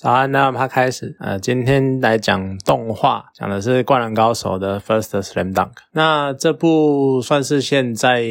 早安，那他开始。呃，今天来讲动画，讲的是《灌篮高手》的 First Slam Dunk。那这部算是现在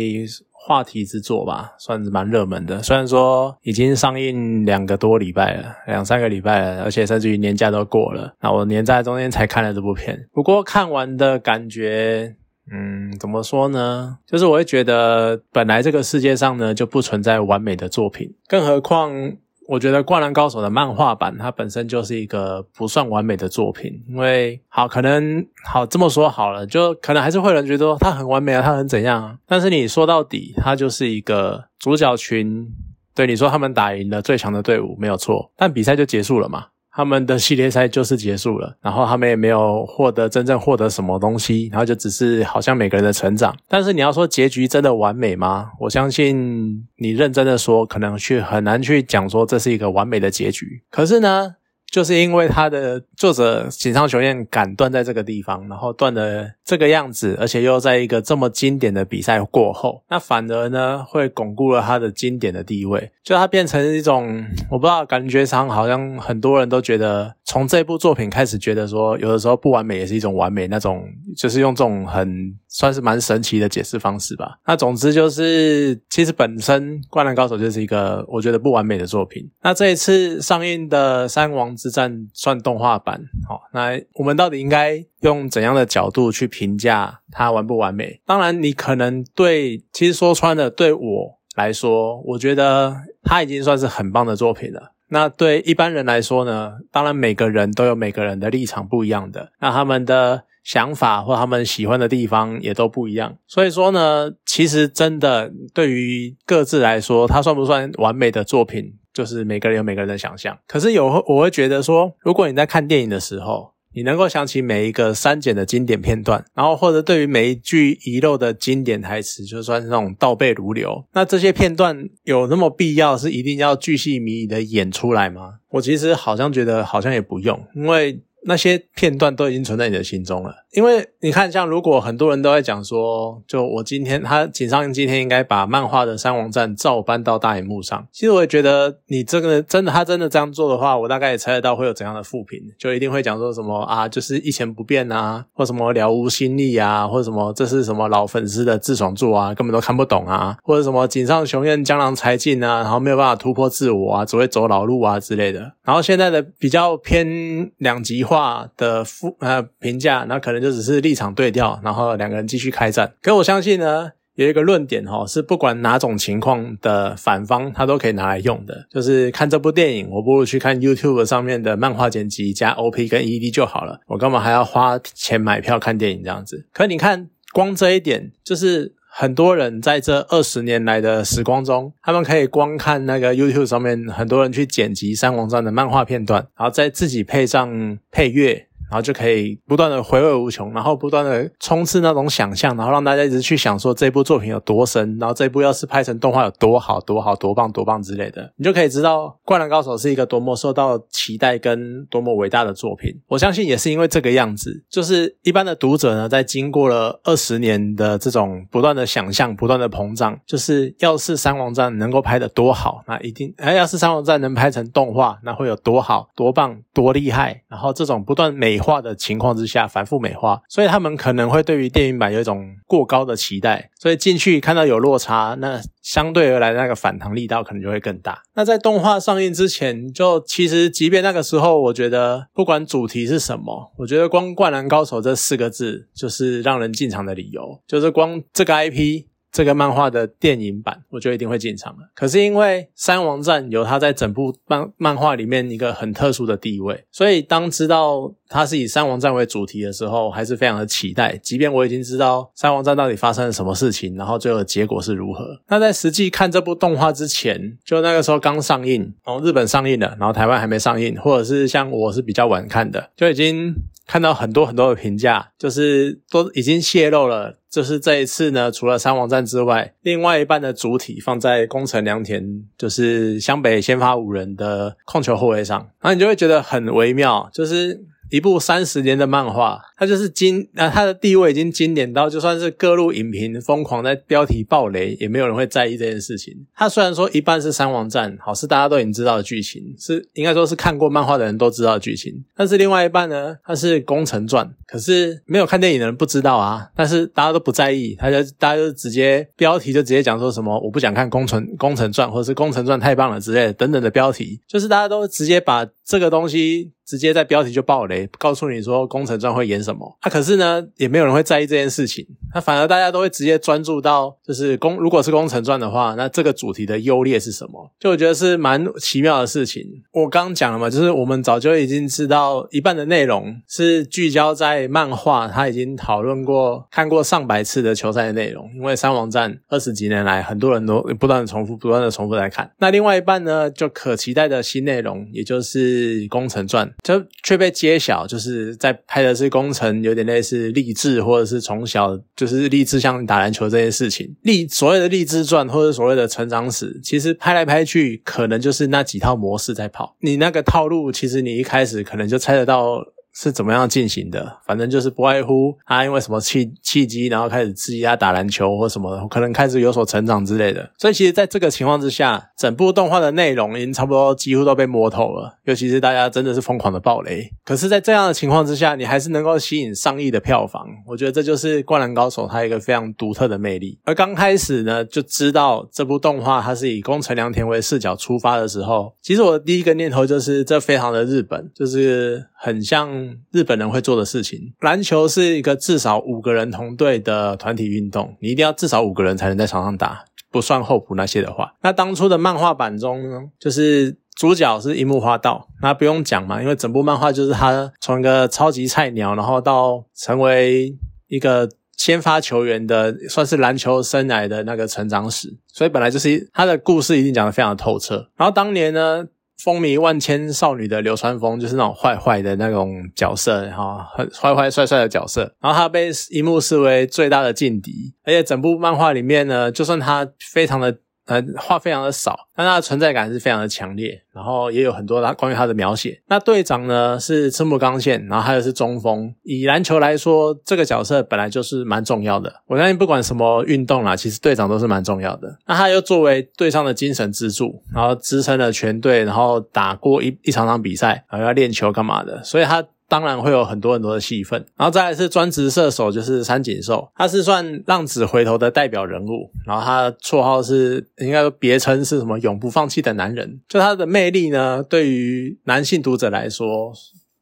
话题之作吧，算是蛮热门的。虽然说已经上映两个多礼拜了，两三个礼拜了，而且甚至于年假都过了。那我年假中间才看了这部片，不过看完的感觉，嗯，怎么说呢？就是我会觉得，本来这个世界上呢就不存在完美的作品，更何况。我觉得《灌篮高手》的漫画版，它本身就是一个不算完美的作品。因为好，可能好这么说好了，就可能还是会有人觉得它很完美啊，它很怎样啊？但是你说到底，它就是一个主角群。对你说，他们打赢了最强的队伍，没有错。但比赛就结束了嘛？他们的系列赛就是结束了，然后他们也没有获得真正获得什么东西，然后就只是好像每个人的成长。但是你要说结局真的完美吗？我相信你认真的说，可能去很难去讲说这是一个完美的结局。可是呢？就是因为他的作者锦上雄彦敢断在这个地方，然后断的这个样子，而且又在一个这么经典的比赛过后，那反而呢会巩固了他的经典的地位，就他变成一种我不知道感觉上好像很多人都觉得从这部作品开始觉得说有的时候不完美也是一种完美那种，就是用这种很算是蛮神奇的解释方式吧。那总之就是其实本身《灌篮高手》就是一个我觉得不完美的作品。那这一次上映的三王。之战算动画版，好，那我们到底应该用怎样的角度去评评价它完不完美？当然，你可能对，其实说穿了，对我来说，我觉得它已经算是很棒的作品了。那对一般人来说呢？当然，每个人都有每个人的立场不一样的，那他们的想法或他们喜欢的地方也都不一样。所以说呢，其实真的对于各自来说，它算不算完美的作品？就是每个人有每个人的想象，可是有我会觉得说，如果你在看电影的时候，你能够想起每一个删减的经典片段，然后或者对于每一句遗漏的经典台词，就算是那种倒背如流，那这些片段有那么必要是一定要巨细靡遗的演出来吗？我其实好像觉得好像也不用，因为。那些片段都已经存在你的心中了，因为你看，像如果很多人都在讲说，就我今天他井上今天应该把漫画的三王战照搬到大荧幕上。其实我也觉得，你这个真的他真的这样做的话，我大概也猜得到会有怎样的负评，就一定会讲说什么啊，就是一成不变啊，或什么了无新意啊，或什么这是什么老粉丝的自爽作啊，根本都看不懂啊，或者什么井上雄彦江郎才尽啊，然后没有办法突破自我啊，只会走老路啊之类的。然后现在的比较偏两极。话的负呃评价，那可能就只是立场对调，然后两个人继续开战。可我相信呢，有一个论点哈，是不管哪种情况的反方，他都可以拿来用的。就是看这部电影，我不如去看 YouTube 上面的漫画剪辑加 OP 跟 ED 就好了。我干嘛还要花钱买票看电影这样子？可你看，光这一点就是。很多人在这二十年来的时光中，他们可以观看那个 YouTube 上面很多人去剪辑《三王战》的漫画片段，然后再自己配上配乐。然后就可以不断的回味无穷，然后不断的冲刺那种想象，然后让大家一直去想说这部作品有多深，然后这部要是拍成动画有多好多好多棒多棒之类的，你就可以知道《灌篮高手》是一个多么受到期待跟多么伟大的作品。我相信也是因为这个样子，就是一般的读者呢，在经过了二十年的这种不断的想象、不断的膨胀，就是要是三王战能够拍得多好，那一定哎，要是三王战能拍成动画，那会有多好多棒多厉害。然后这种不断每化的情况之下，反复美化，所以他们可能会对于电影版有一种过高的期待，所以进去看到有落差，那相对而来那个反弹力道可能就会更大。那在动画上映之前，就其实即便那个时候，我觉得不管主题是什么，我觉得光《灌篮高手》这四个字就是让人进场的理由，就是光这个 IP。这个漫画的电影版，我就一定会进场了。可是因为三王战有它在整部漫漫画里面一个很特殊的地位，所以当知道它是以三王战为主题的时候，还是非常的期待。即便我已经知道三王战到底发生了什么事情，然后最后的结果是如何。那在实际看这部动画之前，就那个时候刚上映，哦，日本上映了，然后台湾还没上映，或者是像我是比较晚看的，就已经。看到很多很多的评价，就是都已经泄露了。就是这一次呢，除了三王战之外，另外一半的主体放在宫城良田，就是湘北先发五人的控球后卫上，那你就会觉得很微妙。就是一部三十年的漫画，它就是经啊，它的地位已经经典到，就算是各路影评疯狂在标题爆雷，也没有人会在意这件事情。它虽然说一半是三王战，好是大家都已经知道的剧情，是应该说是看过漫画的人都知道的剧情，但是另外一半呢，它是工程传，可是没有看电影的人不知道啊，但是大家都不在意，他就大家就直接标题就直接讲说什么我不想看工程工程传，或者是工程传太棒了之类的等等的标题，就是大家都直接把这个东西。直接在标题就爆雷，告诉你说《工程传》会演什么。啊，可是呢，也没有人会在意这件事情。那反而大家都会直接专注到，就是工如果是《工程传》的话，那这个主题的优劣是什么？就我觉得是蛮奇妙的事情。我刚讲了嘛，就是我们早就已经知道一半的内容是聚焦在漫画，他已经讨论过、看过上百次的球赛的内容。因为三王战二十几年来，很多人都不断的重复、不断的重复来看。那另外一半呢，就可期待的新内容，也就是《工程传》。就却被揭晓，就是在拍的是工程，有点类似励志，或者是从小就是励志，像打篮球这件事情，励所谓的励志传或者所谓的成长史，其实拍来拍去，可能就是那几套模式在跑。你那个套路，其实你一开始可能就猜得到。是怎么样进行的？反正就是不外乎他因为什么契契机，然后开始刺激他打篮球或什么，可能开始有所成长之类的。所以其实在这个情况之下，整部动画的内容已经差不多几乎都被摸透了。尤其是大家真的是疯狂的爆雷。可是，在这样的情况之下，你还是能够吸引上亿的票房。我觉得这就是《灌篮高手》它一个非常独特的魅力。而刚开始呢，就知道这部动画它是以宫城良田为视角出发的时候，其实我的第一个念头就是这非常的日本，就是很像。日本人会做的事情，篮球是一个至少五个人同队的团体运动，你一定要至少五个人才能在场上打，不算候补那些的话。那当初的漫画版中呢，就是主角是樱木花道，那不用讲嘛，因为整部漫画就是他从一个超级菜鸟，然后到成为一个先发球员的，算是篮球生涯的那个成长史，所以本来就是他的故事一定讲得非常透彻。然后当年呢。风靡万千少女的流川枫，就是那种坏坏的那种角色，哈很坏坏帅帅的角色，然后他被樱木视为最大的劲敌，而且整部漫画里面呢，就算他非常的。呃，话非常的少，但他的存在感是非常的强烈，然后也有很多他关于他的描写。那队长呢是赤木刚宪，然后他又是中锋。以篮球来说，这个角色本来就是蛮重要的。我相信不管什么运动啦，其实队长都是蛮重要的。那他又作为队上的精神支柱，然后支撑了全队，然后打过一一场场比赛，然后要练球干嘛的，所以他。当然会有很多很多的戏份，然后再来是专职射手，就是三井寿，他是算浪子回头的代表人物，然后他绰号是应该别称是什么永不放弃的男人，就他的魅力呢，对于男性读者来说。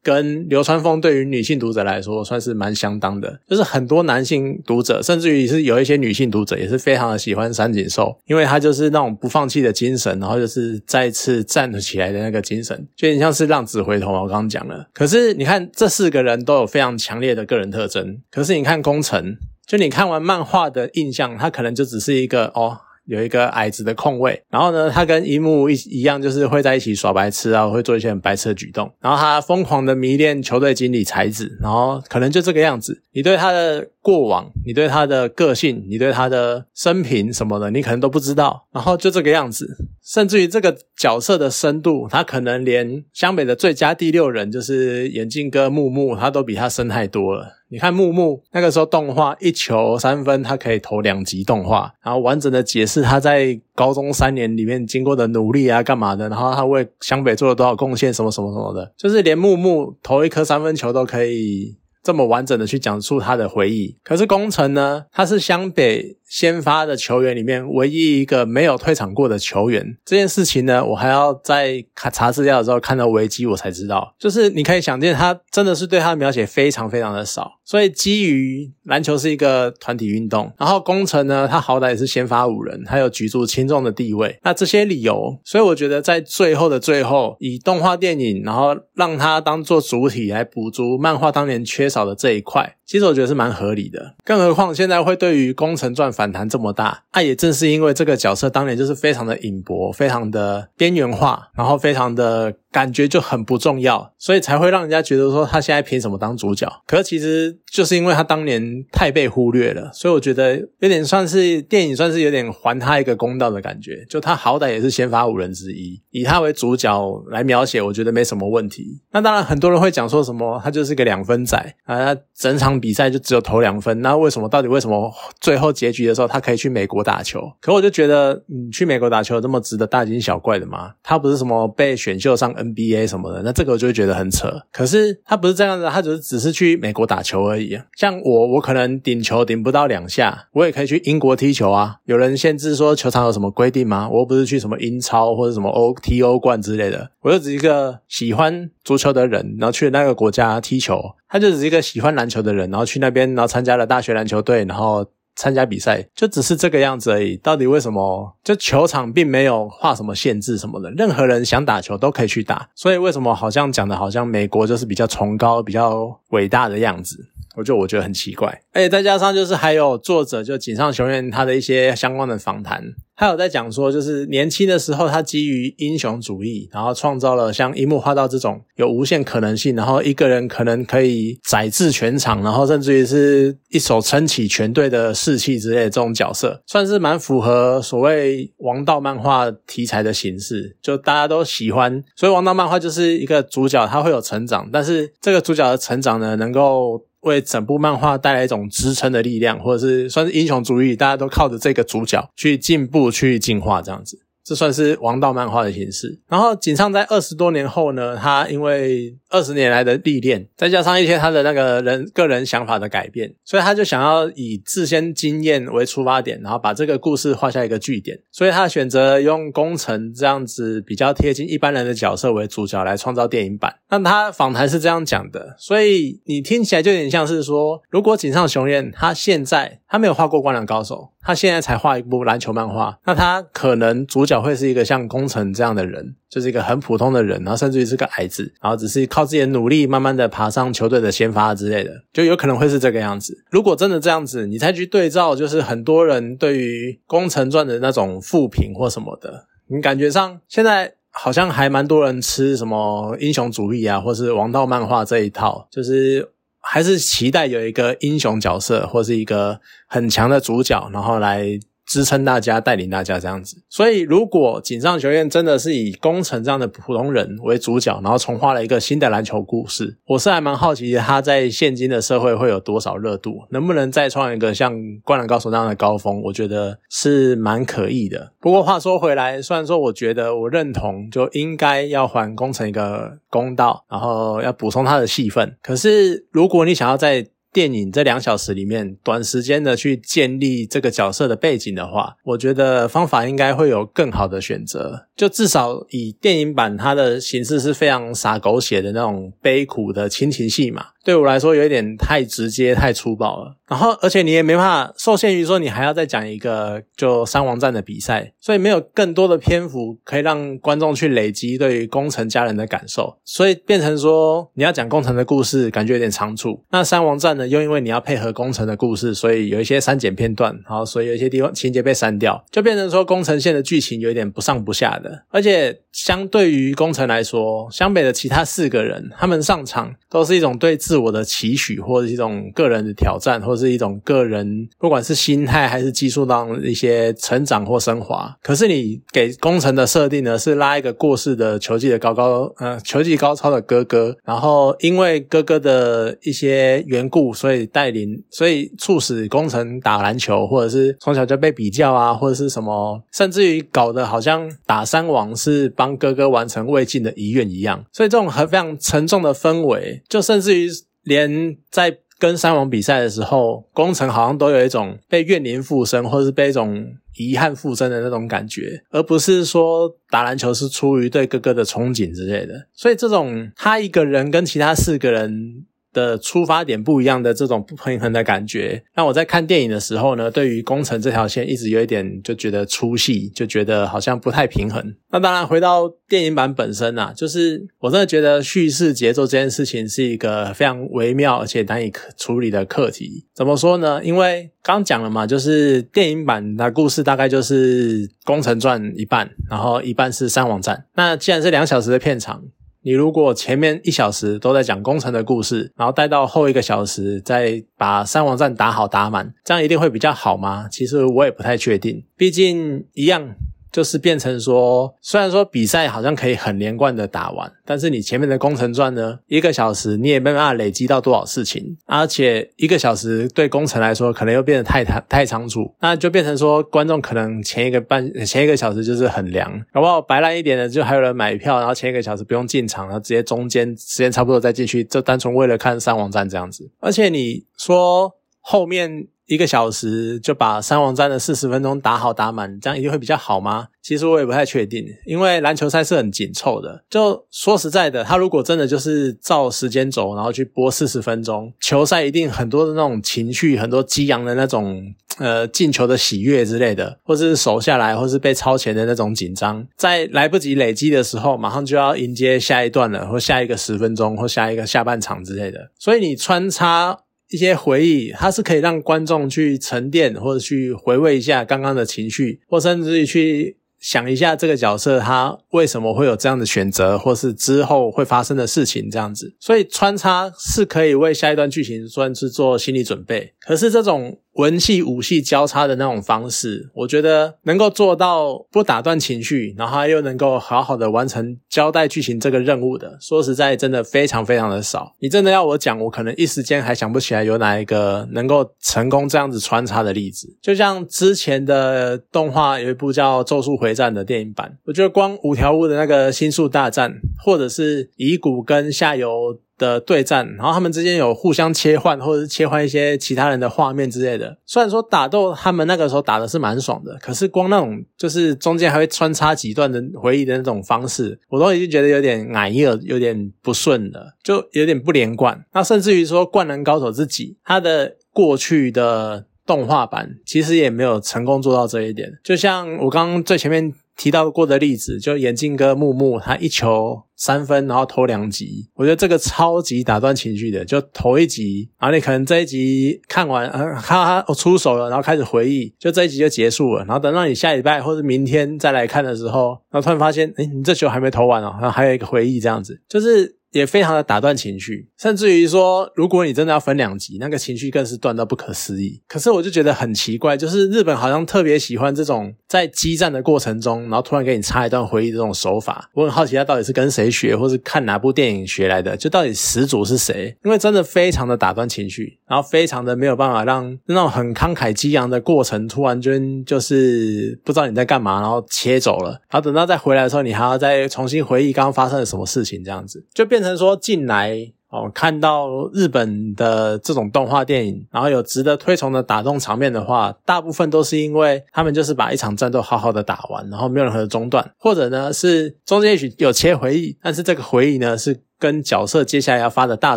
跟流川枫对于女性读者来说算是蛮相当的，就是很多男性读者，甚至于是有一些女性读者，也是非常的喜欢三井寿，因为他就是那种不放弃的精神，然后就是再次站了起来的那个精神，就有点像是浪子回头嘛。我刚刚讲了，可是你看这四个人都有非常强烈的个人特征，可是你看工程，就你看完漫画的印象，他可能就只是一个哦。有一个矮子的空位，然后呢，他跟樱木一一样，就是会在一起耍白痴啊，会做一些很白痴的举动。然后他疯狂的迷恋球队经理才子，然后可能就这个样子。你对他的过往，你对他的个性，你对他的生平什么的，你可能都不知道。然后就这个样子，甚至于这个角色的深度，他可能连湘北的最佳第六人就是眼镜哥木木，他都比他深太多了。你看木木那个时候动画一球三分，他可以投两集动画，然后完整的解释他在高中三年里面经过的努力啊，干嘛的，然后他为湘北做了多少贡献，什么什么什么的，就是连木木投一颗三分球都可以这么完整的去讲述他的回忆。可是工程呢，他是湘北。先发的球员里面唯一一个没有退场过的球员，这件事情呢，我还要在查资料的时候看到维基，我才知道。就是你可以想见，他真的是对他的描写非常非常的少。所以基于篮球是一个团体运动，然后工程呢，他好歹也是先发五人，还有举足轻重的地位。那这些理由，所以我觉得在最后的最后，以动画电影，然后让他当做主体来补足漫画当年缺少的这一块，其实我觉得是蛮合理的。更何况现在会对于《工程传》反弹这么大，啊，也正是因为这个角色当年就是非常的隐薄、非常的边缘化，然后非常的。感觉就很不重要，所以才会让人家觉得说他现在凭什么当主角？可是其实就是因为他当年太被忽略了，所以我觉得有点算是电影算是有点还他一个公道的感觉。就他好歹也是先发五人之一，以他为主角来描写，我觉得没什么问题。那当然很多人会讲说什么他就是个两分仔啊，整场比赛就只有投两分，那为什么到底为什么最后结局的时候他可以去美国打球？可我就觉得，你去美国打球这么值得大惊小怪的吗？他不是什么被选秀上。NBA 什么的，那这个我就会觉得很扯。可是他不是这样子，他只是只是去美国打球而已。像我，我可能顶球顶不到两下，我也可以去英国踢球啊。有人限制说球场有什么规定吗？我又不是去什么英超或者什么欧踢欧冠之类的，我就只是一个喜欢足球的人，然后去那个国家踢球。他就只是一个喜欢篮球的人，然后去那边，然后参加了大学篮球队，然后。参加比赛就只是这个样子而已。到底为什么？就球场并没有画什么限制什么的，任何人想打球都可以去打。所以为什么好像讲的好像美国就是比较崇高、比较伟大的样子？我就我觉得很奇怪。而且再加上就是还有作者就井上雄彦他的一些相关的访谈。他有在讲说，就是年轻的时候，他基于英雄主义，然后创造了像樱木花道这种有无限可能性，然后一个人可能可以宰制全场，然后甚至于是一手撑起全队的士气之类的这种角色，算是蛮符合所谓王道漫画题材的形式，就大家都喜欢。所以王道漫画就是一个主角他会有成长，但是这个主角的成长呢，能够。为整部漫画带来一种支撑的力量，或者是算是英雄主义，大家都靠着这个主角去进步、去进化，这样子。这算是王道漫画的形式。然后井上在二十多年后呢，他因为二十年来的历练，再加上一些他的那个人个人想法的改变，所以他就想要以自身经验为出发点，然后把这个故事画下一个句点。所以他选择用工程这样子比较贴近一般人的角色为主角来创造电影版。那他访谈是这样讲的，所以你听起来就有点像是说，如果井上雄彦他现在他没有画过《灌篮高手》。他现在才画一部篮球漫画，那他可能主角会是一个像工程这样的人，就是一个很普通的人，然后甚至于是个矮子，然后只是靠自己的努力，慢慢的爬上球队的先发之类的，就有可能会是这个样子。如果真的这样子，你再去对照，就是很多人对于工程传的那种负评或什么的，你感觉上现在好像还蛮多人吃什么英雄主义啊，或是王道漫画这一套，就是。还是期待有一个英雄角色，或是一个很强的主角，然后来。支撑大家，带领大家这样子。所以，如果锦上学院真的是以工程这样的普通人为主角，然后重画了一个新的篮球故事，我是还蛮好奇他在现今的社会会有多少热度，能不能再创一个像《灌篮高手》那样的高峰？我觉得是蛮可以的。不过话说回来，虽然说我觉得我认同就应该要还工程一个公道，然后要补充他的戏份，可是如果你想要在电影这两小时里面，短时间的去建立这个角色的背景的话，我觉得方法应该会有更好的选择。就至少以电影版，它的形式是非常洒狗血的那种悲苦的亲情戏嘛。对我来说有一点太直接、太粗暴了。然后，而且你也没办法受限于说你还要再讲一个就三王战的比赛，所以没有更多的篇幅可以让观众去累积对于工程家人的感受，所以变成说你要讲工程的故事，感觉有点仓促。那三王战呢，又因为你要配合工程的故事，所以有一些删减片段，然后所以有一些地方情节被删掉，就变成说工程线的剧情有一点不上不下的。而且相对于工程来说，湘北的其他四个人，他们上场都是一种对自我的期许，或者一种个人的挑战，或是一种个人，不管是心态还是技术上一些成长或升华。可是你给工程的设定呢，是拉一个过世的球技的高高，呃，球技高超的哥哥，然后因为哥哥的一些缘故，所以带领，所以促使工程打篮球，或者是从小就被比较啊，或者是什么，甚至于搞得好像打三三王是帮哥哥完成未尽的遗愿一样。所以这种很非常沉重的氛围，就甚至于。连在跟三王比赛的时候，工程好像都有一种被怨灵附身，或是被一种遗憾附身的那种感觉，而不是说打篮球是出于对哥哥的憧憬之类的。所以，这种他一个人跟其他四个人。的出发点不一样的这种不平衡的感觉，让我在看电影的时候呢，对于工程这条线一直有一点就觉得粗细，就觉得好像不太平衡。那当然回到电影版本身啊，就是我真的觉得叙事节奏这件事情是一个非常微妙而且难以处理的课题。怎么说呢？因为刚讲了嘛，就是电影版的故事大概就是《工程传》一半，然后一半是《三王战》。那既然是两小时的片长。你如果前面一小时都在讲工程的故事，然后待到后一个小时再把三王站打好打满，这样一定会比较好吗？其实我也不太确定，毕竟一样。就是变成说，虽然说比赛好像可以很连贯的打完，但是你前面的工程传呢，一个小时你也没办法累积到多少事情，而且一个小时对工程来说可能又变得太太太仓促，那就变成说观众可能前一个半前一个小时就是很凉，好不好？白烂一点的就还有人买票，然后前一个小时不用进场，然后直接中间时间差不多再进去，就单纯为了看三王战这样子。而且你说后面。一个小时就把三王战的四十分钟打好打满，这样一定会比较好吗？其实我也不太确定，因为篮球赛是很紧凑的。就说实在的，他如果真的就是照时间轴，然后去播四十分钟，球赛一定很多的那种情绪，很多激昂的那种呃进球的喜悦之类的，或是守下来，或是被超前的那种紧张，在来不及累积的时候，马上就要迎接下一段了，或下一个十分钟，或下一个下半场之类的。所以你穿插。一些回忆，它是可以让观众去沉淀，或者去回味一下刚刚的情绪，或甚至于去。想一下这个角色他为什么会有这样的选择，或是之后会发生的事情这样子，所以穿插是可以为下一段剧情算是做心理准备。可是这种文戏武戏交叉的那种方式，我觉得能够做到不打断情绪，然后又能够好好的完成交代剧情这个任务的，说实在真的非常非常的少。你真的要我讲，我可能一时间还想不起来有哪一个能够成功这样子穿插的例子。就像之前的动画有一部叫《咒术回》。战的电影版，我觉得光五条悟的那个星宿大战，或者是乙骨跟下游的对战，然后他们之间有互相切换，或者是切换一些其他人的画面之类的。虽然说打斗他们那个时候打的是蛮爽的，可是光那种就是中间还会穿插几段的回忆的那种方式，我都已经觉得有点矮了，有点不顺了，就有点不连贯。那甚至于说《灌篮高手》自己，他的过去的。动画版其实也没有成功做到这一点，就像我刚刚最前面提到过的例子，就眼镜哥木木他一球三分，然后投两集，我觉得这个超级打断情绪的，就投一集，然后你可能这一集看完，呃，看他我出手了，然后开始回忆，就这一集就结束了，然后等到你下礼拜或者明天再来看的时候，然后突然发现，哎，你这球还没投完哦，然后还有一个回忆这样子，就是。也非常的打断情绪，甚至于说，如果你真的要分两集，那个情绪更是断到不可思议。可是我就觉得很奇怪，就是日本好像特别喜欢这种在激战的过程中，然后突然给你插一段回忆这种手法。我很好奇他到底是跟谁学，或是看哪部电影学来的？就到底始祖是谁？因为真的非常的打断情绪，然后非常的没有办法让那种很慷慨激昂的过程突然间就是不知道你在干嘛，然后切走了，然后等到再回来的时候，你还要再重新回忆刚刚发生了什么事情，这样子就变。变成说进来哦，看到日本的这种动画电影，然后有值得推崇的打动场面的话，大部分都是因为他们就是把一场战斗好好的打完，然后没有任何的中断，或者呢是中间也许有切回忆，但是这个回忆呢是跟角色接下来要发的大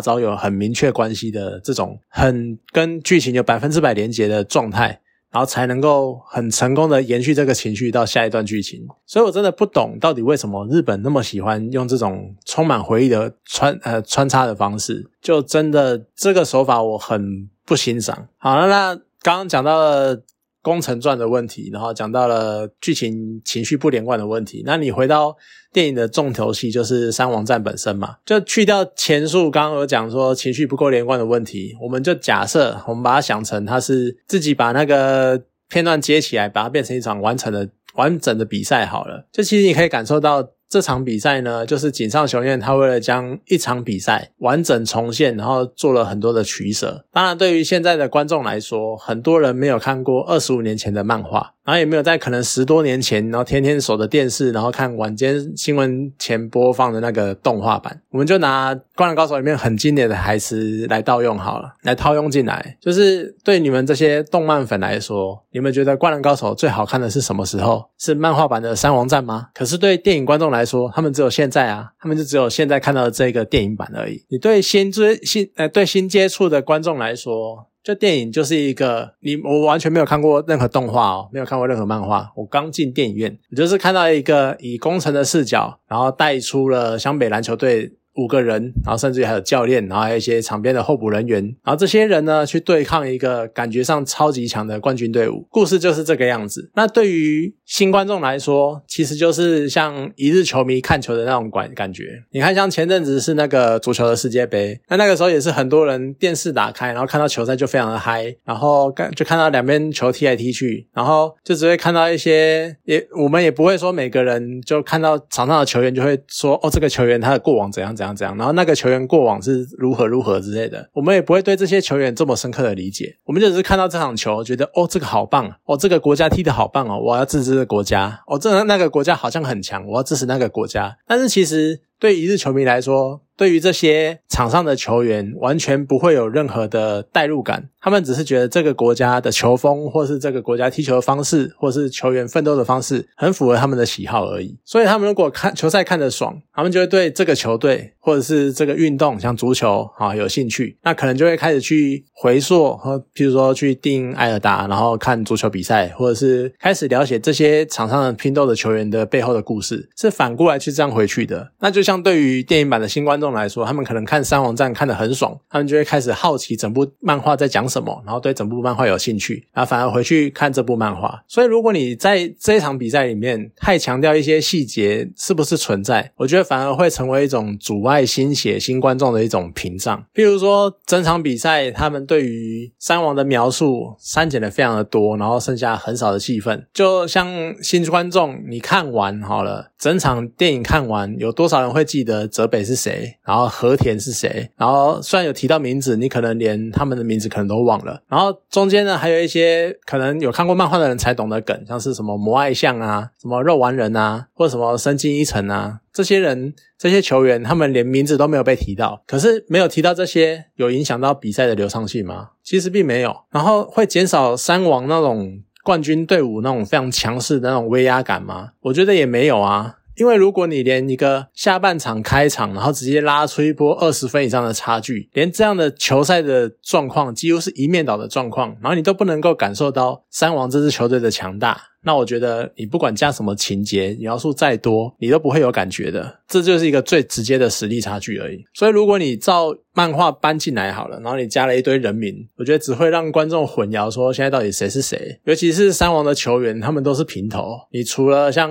招有很明确关系的这种，很跟剧情有百分之百连接的状态。然后才能够很成功的延续这个情绪到下一段剧情，所以我真的不懂到底为什么日本那么喜欢用这种充满回忆的穿呃穿插的方式，就真的这个手法我很不欣赏。好了，那刚刚讲到了。工程传的问题，然后讲到了剧情情绪不连贯的问题。那你回到电影的重头戏，就是三王战本身嘛？就去掉前述刚刚有讲说情绪不够连贯的问题，我们就假设我们把它想成他是自己把那个片段接起来，把它变成一场完成的完整的比赛好了。就其实你可以感受到。这场比赛呢，就是井上雄彦他为了将一场比赛完整重现，然后做了很多的取舍。当然，对于现在的观众来说，很多人没有看过二十五年前的漫画，然后也没有在可能十多年前，然后天天守着电视，然后看晚间新闻前播放的那个动画版。我们就拿《灌篮高手》里面很经典的台词来盗用好了，来套用进来。就是对你们这些动漫粉来说，你们觉得《灌篮高手》最好看的是什么时候？是漫画版的三王战吗？可是对电影观众来说，他们只有现在啊，他们就只有现在看到的这个电影版而已。你对新追新呃对新接触的观众来说，这电影就是一个你我完全没有看过任何动画哦，没有看过任何漫画。我刚进电影院，我就是看到一个以工程的视角，然后带出了湘北篮球队。五个人，然后甚至于还有教练，然后还有一些场边的候补人员，然后这些人呢去对抗一个感觉上超级强的冠军队伍，故事就是这个样子。那对于新观众来说，其实就是像一日球迷看球的那种感感觉。你看，像前阵子是那个足球的世界杯，那那个时候也是很多人电视打开，然后看到球赛就非常的嗨，然后看就看到两边球踢来踢去，然后就只会看到一些，也我们也不会说每个人就看到场上的球员就会说，哦，这个球员他的过往怎样怎样。怎样怎样，然后那个球员过往是如何如何之类的，我们也不会对这些球员这么深刻的理解。我们就只是看到这场球，觉得哦，这个好棒哦，这个国家踢得好棒哦，我要支持这个国家哦，这那个国家好像很强，我要支持那个国家。但是其实对一日球迷来说，对于这些场上的球员，完全不会有任何的代入感。他们只是觉得这个国家的球风，或是这个国家踢球的方式，或是球员奋斗的方式，很符合他们的喜好而已。所以他们如果看球赛看得爽，他们就会对这个球队或者是这个运动，像足球啊有兴趣。那可能就会开始去回溯和，譬如说去订艾尔达，然后看足球比赛，或者是开始了解这些场上的拼斗的球员的背后的故事，是反过来去这样回去的。那就像像对于电影版的新观众来说，他们可能看三王战看得很爽，他们就会开始好奇整部漫画在讲什么，然后对整部漫画有兴趣，然后反而回去看这部漫画。所以，如果你在这一场比赛里面太强调一些细节是不是存在，我觉得反而会成为一种阻碍新血新观众的一种屏障。譬如说，整场比赛他们对于三王的描述删减的非常的多，然后剩下很少的戏份。就像新观众，你看完好了，整场电影看完，有多少人会记得泽北是谁，然后和田是谁？然后虽然有提到名字，你可能连他们的名字可能都忘了。然后中间呢，还有一些可能有看过漫画的人才懂的梗，像是什么魔爱相啊，什么肉丸人啊，或者什么深津一成啊，这些人、这些球员，他们连名字都没有被提到。可是没有提到这些，有影响到比赛的流畅性吗？其实并没有。然后会减少三王那种冠军队伍那种非常强势的那种威压感吗？我觉得也没有啊。因为如果你连一个下半场开场，然后直接拉出一波二十分以上的差距，连这样的球赛的状况几乎是一面倒的状况，然后你都不能够感受到三王这支球队的强大，那我觉得你不管加什么情节描述再多，你都不会有感觉的。这就是一个最直接的实力差距而已。所以如果你照漫画搬进来好了，然后你加了一堆人名，我觉得只会让观众混淆，说现在到底谁是谁。尤其是三王的球员，他们都是平头，你除了像。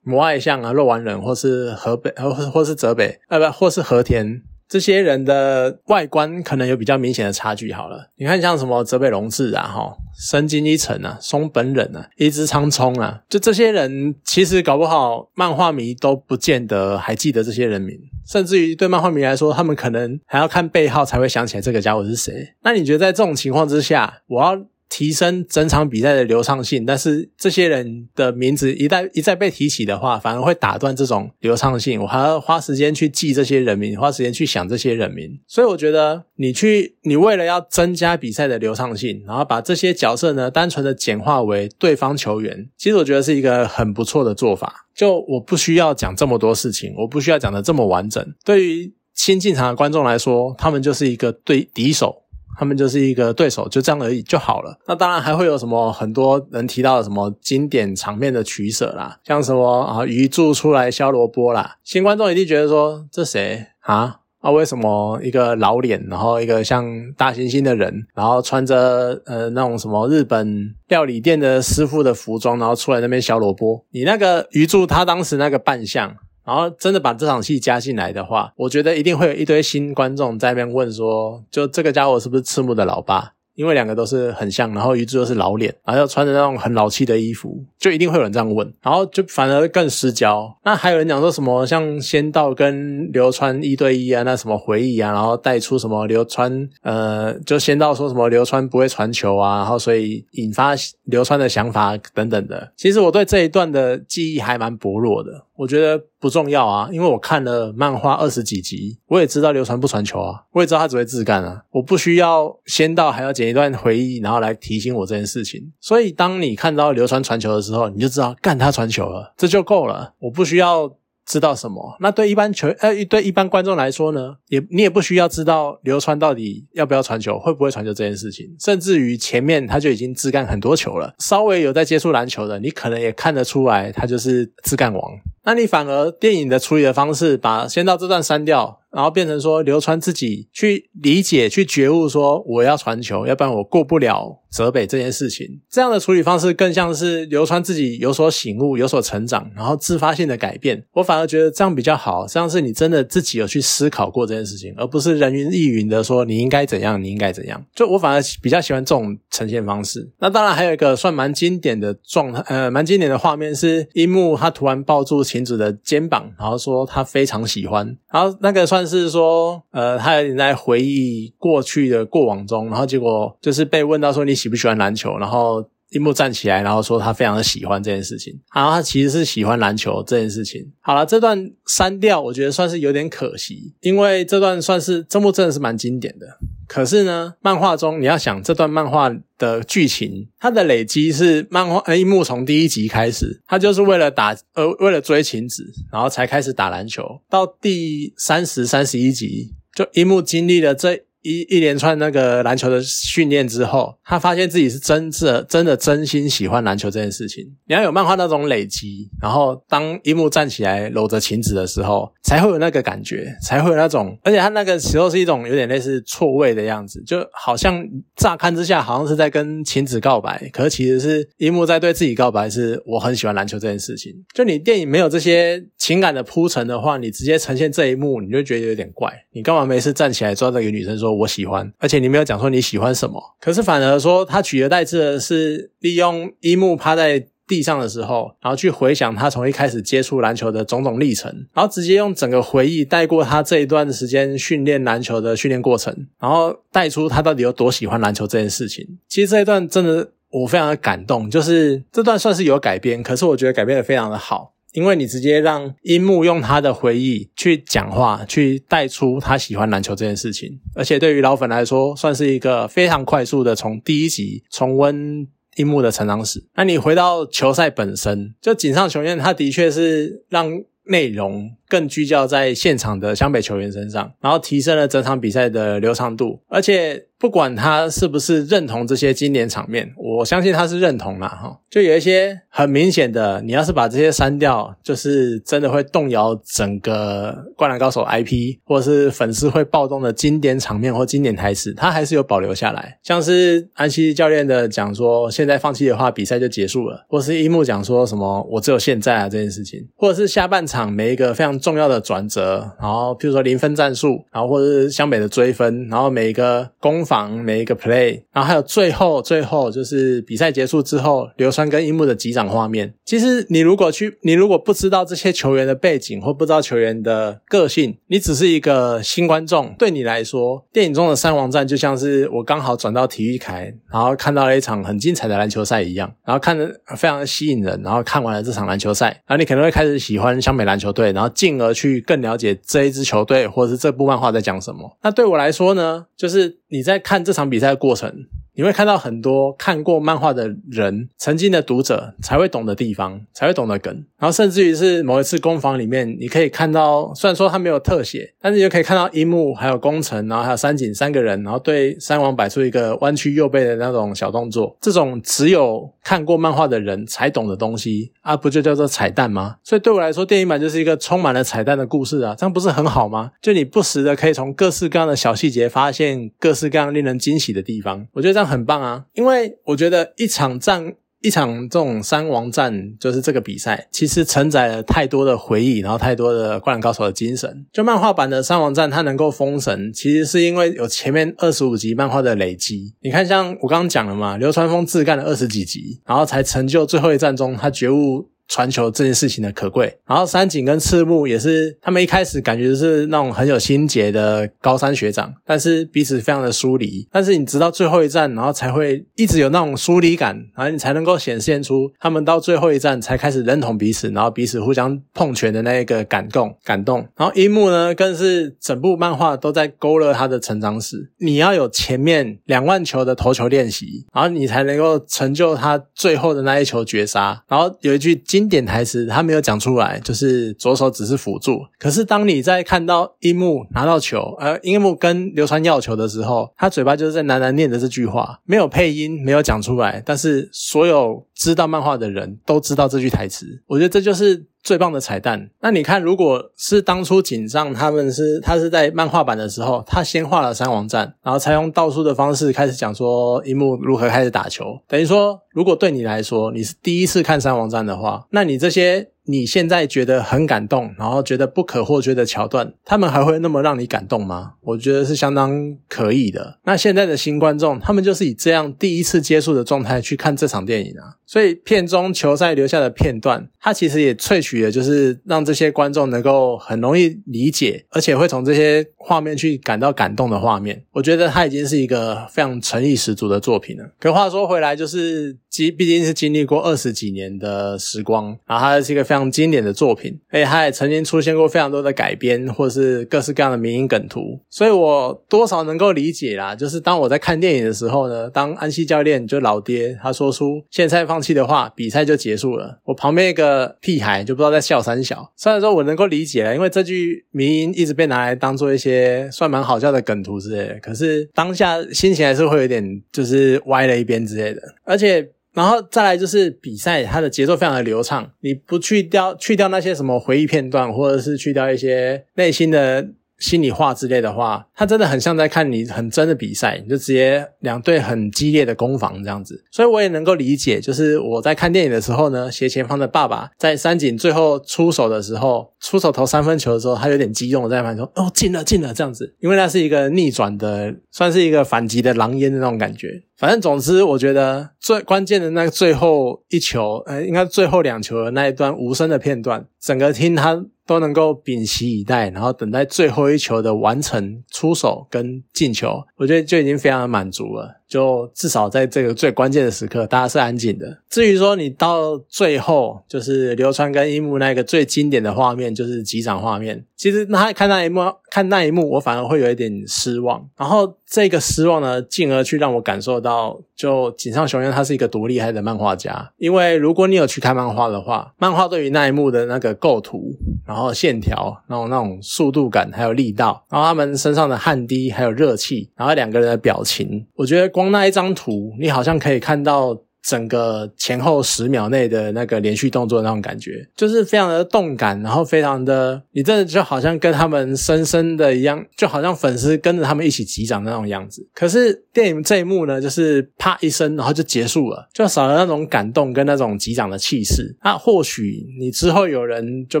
摩爱像啊，肉丸人，或是河北，或或是泽北，呃不，或是和田，这些人的外观可能有比较明显的差距。好了，你看像什么泽北龙志啊，哈，深津一成啊，松本忍啊，伊之仓冲啊，就这些人，其实搞不好漫画迷都不见得还记得这些人名，甚至于对漫画迷来说，他们可能还要看背号才会想起来这个家伙是谁。那你觉得在这种情况之下，我要？提升整场比赛的流畅性，但是这些人的名字一旦一再被提起的话，反而会打断这种流畅性。我还要花时间去记这些人名，花时间去想这些人名。所以我觉得，你去，你为了要增加比赛的流畅性，然后把这些角色呢单纯的简化为对方球员，其实我觉得是一个很不错的做法。就我不需要讲这么多事情，我不需要讲的这么完整。对于新进场的观众来说，他们就是一个对敌手。他们就是一个对手，就这样而已就好了。那当然还会有什么很多人提到的什么经典场面的取舍啦，像什么啊鱼柱出来削萝卜啦，新观众一定觉得说这谁啊啊为什么一个老脸，然后一个像大猩猩的人，然后穿着呃那种什么日本料理店的师傅的服装，然后出来那边削萝卜？你那个鱼柱他当时那个扮相。然后真的把这场戏加进来的话，我觉得一定会有一堆新观众在那边问说：“就这个家伙是不是赤木的老爸？”因为两个都是很像，然后一致都是老脸，然后又穿着那种很老气的衣服，就一定会有人这样问，然后就反而更失焦。那还有人讲说什么像仙道跟流川一对一啊，那什么回忆啊，然后带出什么流川呃，就仙道说什么流川不会传球啊，然后所以引发流川的想法等等的。其实我对这一段的记忆还蛮薄弱的。我觉得不重要啊，因为我看了漫画二十几集，我也知道流传不传球啊，我也知道他只会自干啊，我不需要先到还要剪一段回忆，然后来提醒我这件事情。所以当你看到流传传球的时候，你就知道干他传球了，这就够了，我不需要。知道什么？那对一般球呃，对一般观众来说呢，也你也不需要知道流川到底要不要传球，会不会传球这件事情。甚至于前面他就已经自干很多球了，稍微有在接触篮球的，你可能也看得出来，他就是自干王。那你反而电影的处理的方式，把先到这段删掉。然后变成说流川自己去理解、去觉悟，说我要传球，要不然我过不了泽北这件事情。这样的处理方式更像是流川自己有所醒悟、有所成长，然后自发性的改变。我反而觉得这样比较好，这样是你真的自己有去思考过这件事情，而不是人云亦云的说你应该怎样，你应该怎样。就我反而比较喜欢这种呈现方式。那当然还有一个算蛮经典的状态，呃，蛮经典的画面是樱木他突然抱住晴子的肩膀，然后说他非常喜欢，然后那个算。是说，呃，他有点在回忆过去的过往中，然后结果就是被问到说你喜不喜欢篮球，然后樱木站起来，然后说他非常的喜欢这件事情，然后他其实是喜欢篮球这件事情。好了，这段删掉，我觉得算是有点可惜，因为这段算是这部真的是蛮经典的。可是呢，漫画中你要想这段漫画的剧情，它的累积是漫画呃樱木从第一集开始，他就是为了打呃为了追晴子，然后才开始打篮球，到第三十三十一集，就樱木经历了这。一一连串那个篮球的训练之后，他发现自己是真正真的真心喜欢篮球这件事情。你要有漫画那种累积，然后当樱木站起来搂着晴子的时候，才会有那个感觉，才会有那种，而且他那个时候是一种有点类似错位的样子，就好像乍看之下好像是在跟晴子告白，可是其实是樱木在对自己告白，是我很喜欢篮球这件事情。就你电影没有这些情感的铺陈的话，你直接呈现这一幕，你就觉得有点怪。你干嘛没事站起来抓着一个女生说？我喜欢，而且你没有讲说你喜欢什么，可是反而说他取而代之的是利用一木趴在地上的时候，然后去回想他从一开始接触篮球的种种历程，然后直接用整个回忆带过他这一段时间训练篮球的训练过程，然后带出他到底有多喜欢篮球这件事情。其实这一段真的我非常的感动，就是这段算是有改编，可是我觉得改编的非常的好。因为你直接让樱木用他的回忆去讲话，去带出他喜欢篮球这件事情，而且对于老粉来说，算是一个非常快速的从第一集重温樱木的成长史。那你回到球赛本身，就井上雄彦，他的确是让内容更聚焦在现场的湘北球员身上，然后提升了整场比赛的流畅度，而且。不管他是不是认同这些经典场面，我相信他是认同啦。哈。就有一些很明显的，你要是把这些删掉，就是真的会动摇整个《灌篮高手》IP，或者是粉丝会暴动的经典场面或经典台词，他还是有保留下来。像是安西教练的讲说，现在放弃的话，比赛就结束了；或是樱木讲说什么我只有现在啊这件事情，或者是下半场每一个非常重要的转折，然后譬如说零分战术，然后或者是湘北的追分，然后每一个攻。防每一个 play，然后还有最后最后就是比赛结束之后，流川跟樱木的击掌画面。其实你如果去，你如果不知道这些球员的背景或不知道球员的个性，你只是一个新观众，对你来说，电影中的三王战就像是我刚好转到体育台，然后看到了一场很精彩的篮球赛一样，然后看着非常吸引人，然后看完了这场篮球赛，然后你可能会开始喜欢湘北篮球队，然后进进而去更了解这一支球队或者是这部漫画在讲什么。那对我来说呢，就是你在。看这场比赛的过程。你会看到很多看过漫画的人，曾经的读者才会懂的地方，才会懂得梗。然后甚至于是某一次攻防里面，你可以看到，虽然说他没有特写，但是你就可以看到樱木还有宫城，然后还有三井三个人，然后对三王摆出一个弯曲右背的那种小动作。这种只有看过漫画的人才懂的东西啊，不就叫做彩蛋吗？所以对我来说，电影版就是一个充满了彩蛋的故事啊，这样不是很好吗？就你不时的可以从各式各样的小细节发现各式各样令人惊喜的地方，我觉得这样。很棒啊！因为我觉得一场战一场这种三王战，就是这个比赛，其实承载了太多的回忆，然后太多的灌篮高手的精神。就漫画版的三王战，它能够封神，其实是因为有前面二十五集漫画的累积。你看，像我刚刚讲了嘛，流川枫自干了二十几集，然后才成就最后一战中他觉悟。传球这件事情的可贵，然后三井跟赤木也是，他们一开始感觉是那种很有心结的高三学长，但是彼此非常的疏离。但是你直到最后一战，然后才会一直有那种疏离感，然后你才能够显现出他们到最后一战才开始认同彼此，然后彼此互相碰拳的那一个感动感动。然后樱木呢，更是整部漫画都在勾勒他的成长史。你要有前面两万球的投球练习，然后你才能够成就他最后的那一球绝杀。然后有一句经。经典台词他没有讲出来，就是左手只是辅助。可是当你在看到樱木拿到球，而，樱木跟流川要球的时候，他嘴巴就是在喃喃念着这句话，没有配音，没有讲出来，但是所有知道漫画的人都知道这句台词。我觉得这就是。最棒的彩蛋。那你看，如果是当初井上他们是他是在漫画版的时候，他先画了三王战，然后才用倒数的方式开始讲说樱木如何开始打球。等于说，如果对你来说你是第一次看三王战的话，那你这些。你现在觉得很感动，然后觉得不可或缺的桥段，他们还会那么让你感动吗？我觉得是相当可以的。那现在的新观众，他们就是以这样第一次接触的状态去看这场电影啊。所以片中球赛留下的片段，它其实也萃取了，就是让这些观众能够很容易理解，而且会从这些画面去感到感动的画面。我觉得它已经是一个非常诚意十足的作品了。可话说回来，就是经毕竟是经历过二十几年的时光，然后它是一个。非常经典的作品，而且它也曾经出现过非常多的改编，或是各式各样的民营梗图，所以我多少能够理解啦。就是当我在看电影的时候呢，当安西教练就老爹他说出现在放弃的话，比赛就结束了，我旁边一个屁孩就不知道在笑三小。虽然说我能够理解了，因为这句民音一直被拿来当做一些算蛮好笑的梗图之类的，可是当下心情还是会有点就是歪了一边之类的，而且。然后再来就是比赛，它的节奏非常的流畅。你不去掉去掉那些什么回忆片段，或者是去掉一些内心的。心里话之类的话，他真的很像在看你很真的比赛，你就直接两队很激烈的攻防这样子，所以我也能够理解，就是我在看电影的时候呢，斜前方的爸爸在三井最后出手的时候，出手投三分球的时候，他有点激动，在旁边说：“哦，进了，进了。”这样子，因为那是一个逆转的，算是一个反击的狼烟的那种感觉。反正总之，我觉得最关键的那个最后一球，呃，应该最后两球的那一段无声的片段，整个听他。都能够屏息以待，然后等待最后一球的完成出手跟进球，我觉得就已经非常的满足了。就至少在这个最关键的时刻，大家是安静的。至于说你到最后，就是流川跟樱木那个最经典的画面，就是击掌画面。其实那看那一幕，看那一幕，我反而会有一点失望。然后这个失望呢，进而去让我感受到，就井上雄彦他是一个多厉害的漫画家。因为如果你有去看漫画的话，漫画对于那一幕的那个构图，然后线条，然后那种速度感，还有力道，然后他们身上的汗滴，还有热气，然后两个人的表情，我觉得光。那一张图，你好像可以看到整个前后十秒内的那个连续动作那种感觉，就是非常的动感，然后非常的，你真的就好像跟他们深深的一样，就好像粉丝跟着他们一起击掌那种样子。可是电影这一幕呢，就是啪一声，然后就结束了，就少了那种感动跟那种击掌的气势。那或许你之后有人就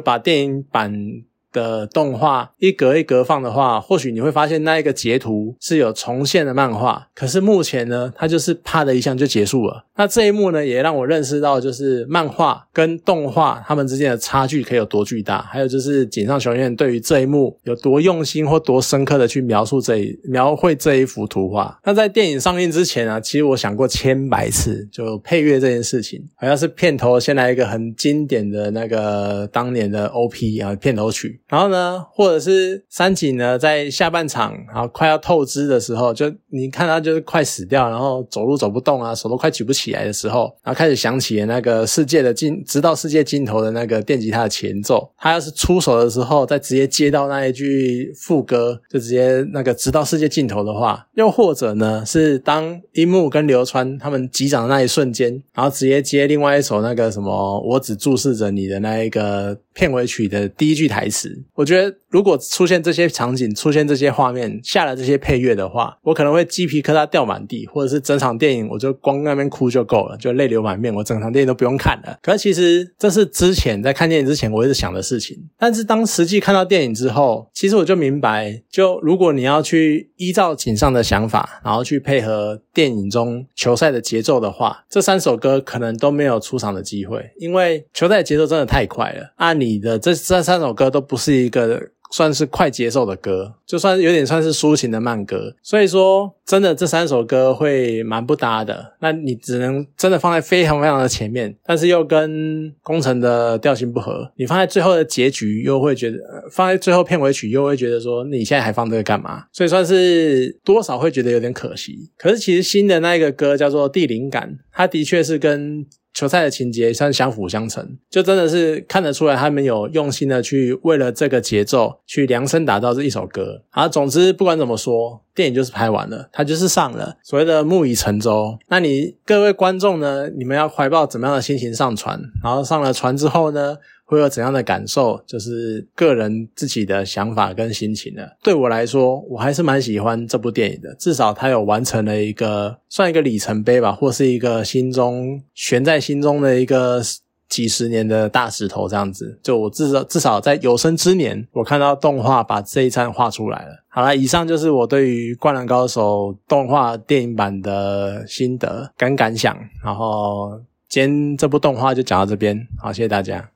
把电影版。的动画一格一格放的话，或许你会发现那一个截图是有重现的漫画。可是目前呢，它就是啪的一下就结束了。那这一幕呢，也让我认识到，就是漫画跟动画他们之间的差距可以有多巨大。还有就是井上雄彦对于这一幕有多用心或多深刻的去描述这一描绘这一幅图画。那在电影上映之前啊，其实我想过千百次，就配乐这件事情，好像是片头先来一个很经典的那个当年的 OP 啊片头曲。然后呢，或者是三井呢，在下半场，然后快要透支的时候，就你看他就是快死掉，然后走路走不动啊，手都快举不起来的时候，然后开始响起了那个世界的尽，直到世界尽头的那个电吉他的前奏。他要是出手的时候，再直接接到那一句副歌，就直接那个直到世界尽头的话，又或者呢，是当樱木跟流川他们击掌的那一瞬间，然后直接接另外一首那个什么，我只注视着你的那一个片尾曲的第一句台词。我觉得如果出现这些场景、出现这些画面、下了这些配乐的话，我可能会鸡皮疙瘩掉满地，或者是整场电影我就光那边哭就够了，就泪流满面，我整场电影都不用看了。可是其实这是之前在看电影之前我一直想的事情，但是当实际看到电影之后，其实我就明白，就如果你要去依照井上的想法，然后去配合电影中球赛的节奏的话，这三首歌可能都没有出场的机会，因为球赛节奏真的太快了。按你的这这三首歌都不是是一个算是快节奏的歌，就算有点算是抒情的慢歌，所以说真的这三首歌会蛮不搭的。那你只能真的放在非常非常的前面，但是又跟工程的调性不合。你放在最后的结局又会觉得，放在最后片尾曲又会觉得说，你现在还放这个干嘛？所以算是多少会觉得有点可惜。可是其实新的那一个歌叫做《地灵感》，它的确是跟。球赛的情节算相辅相成，就真的是看得出来他们有用心的去为了这个节奏去量身打造这一首歌。啊，总之不管怎么说，电影就是拍完了，它就是上了，所谓的木已成舟。那你各位观众呢？你们要怀抱怎么样的心情上船？然后上了船之后呢？会有怎样的感受？就是个人自己的想法跟心情的。对我来说，我还是蛮喜欢这部电影的。至少它有完成了一个算一个里程碑吧，或是一个心中悬在心中的一个几十年的大石头这样子。就我至少至少在有生之年，我看到动画把这一餐画出来了。好了，以上就是我对于《灌篮高手》动画电影版的心得跟感想。然后今天这部动画就讲到这边，好，谢谢大家。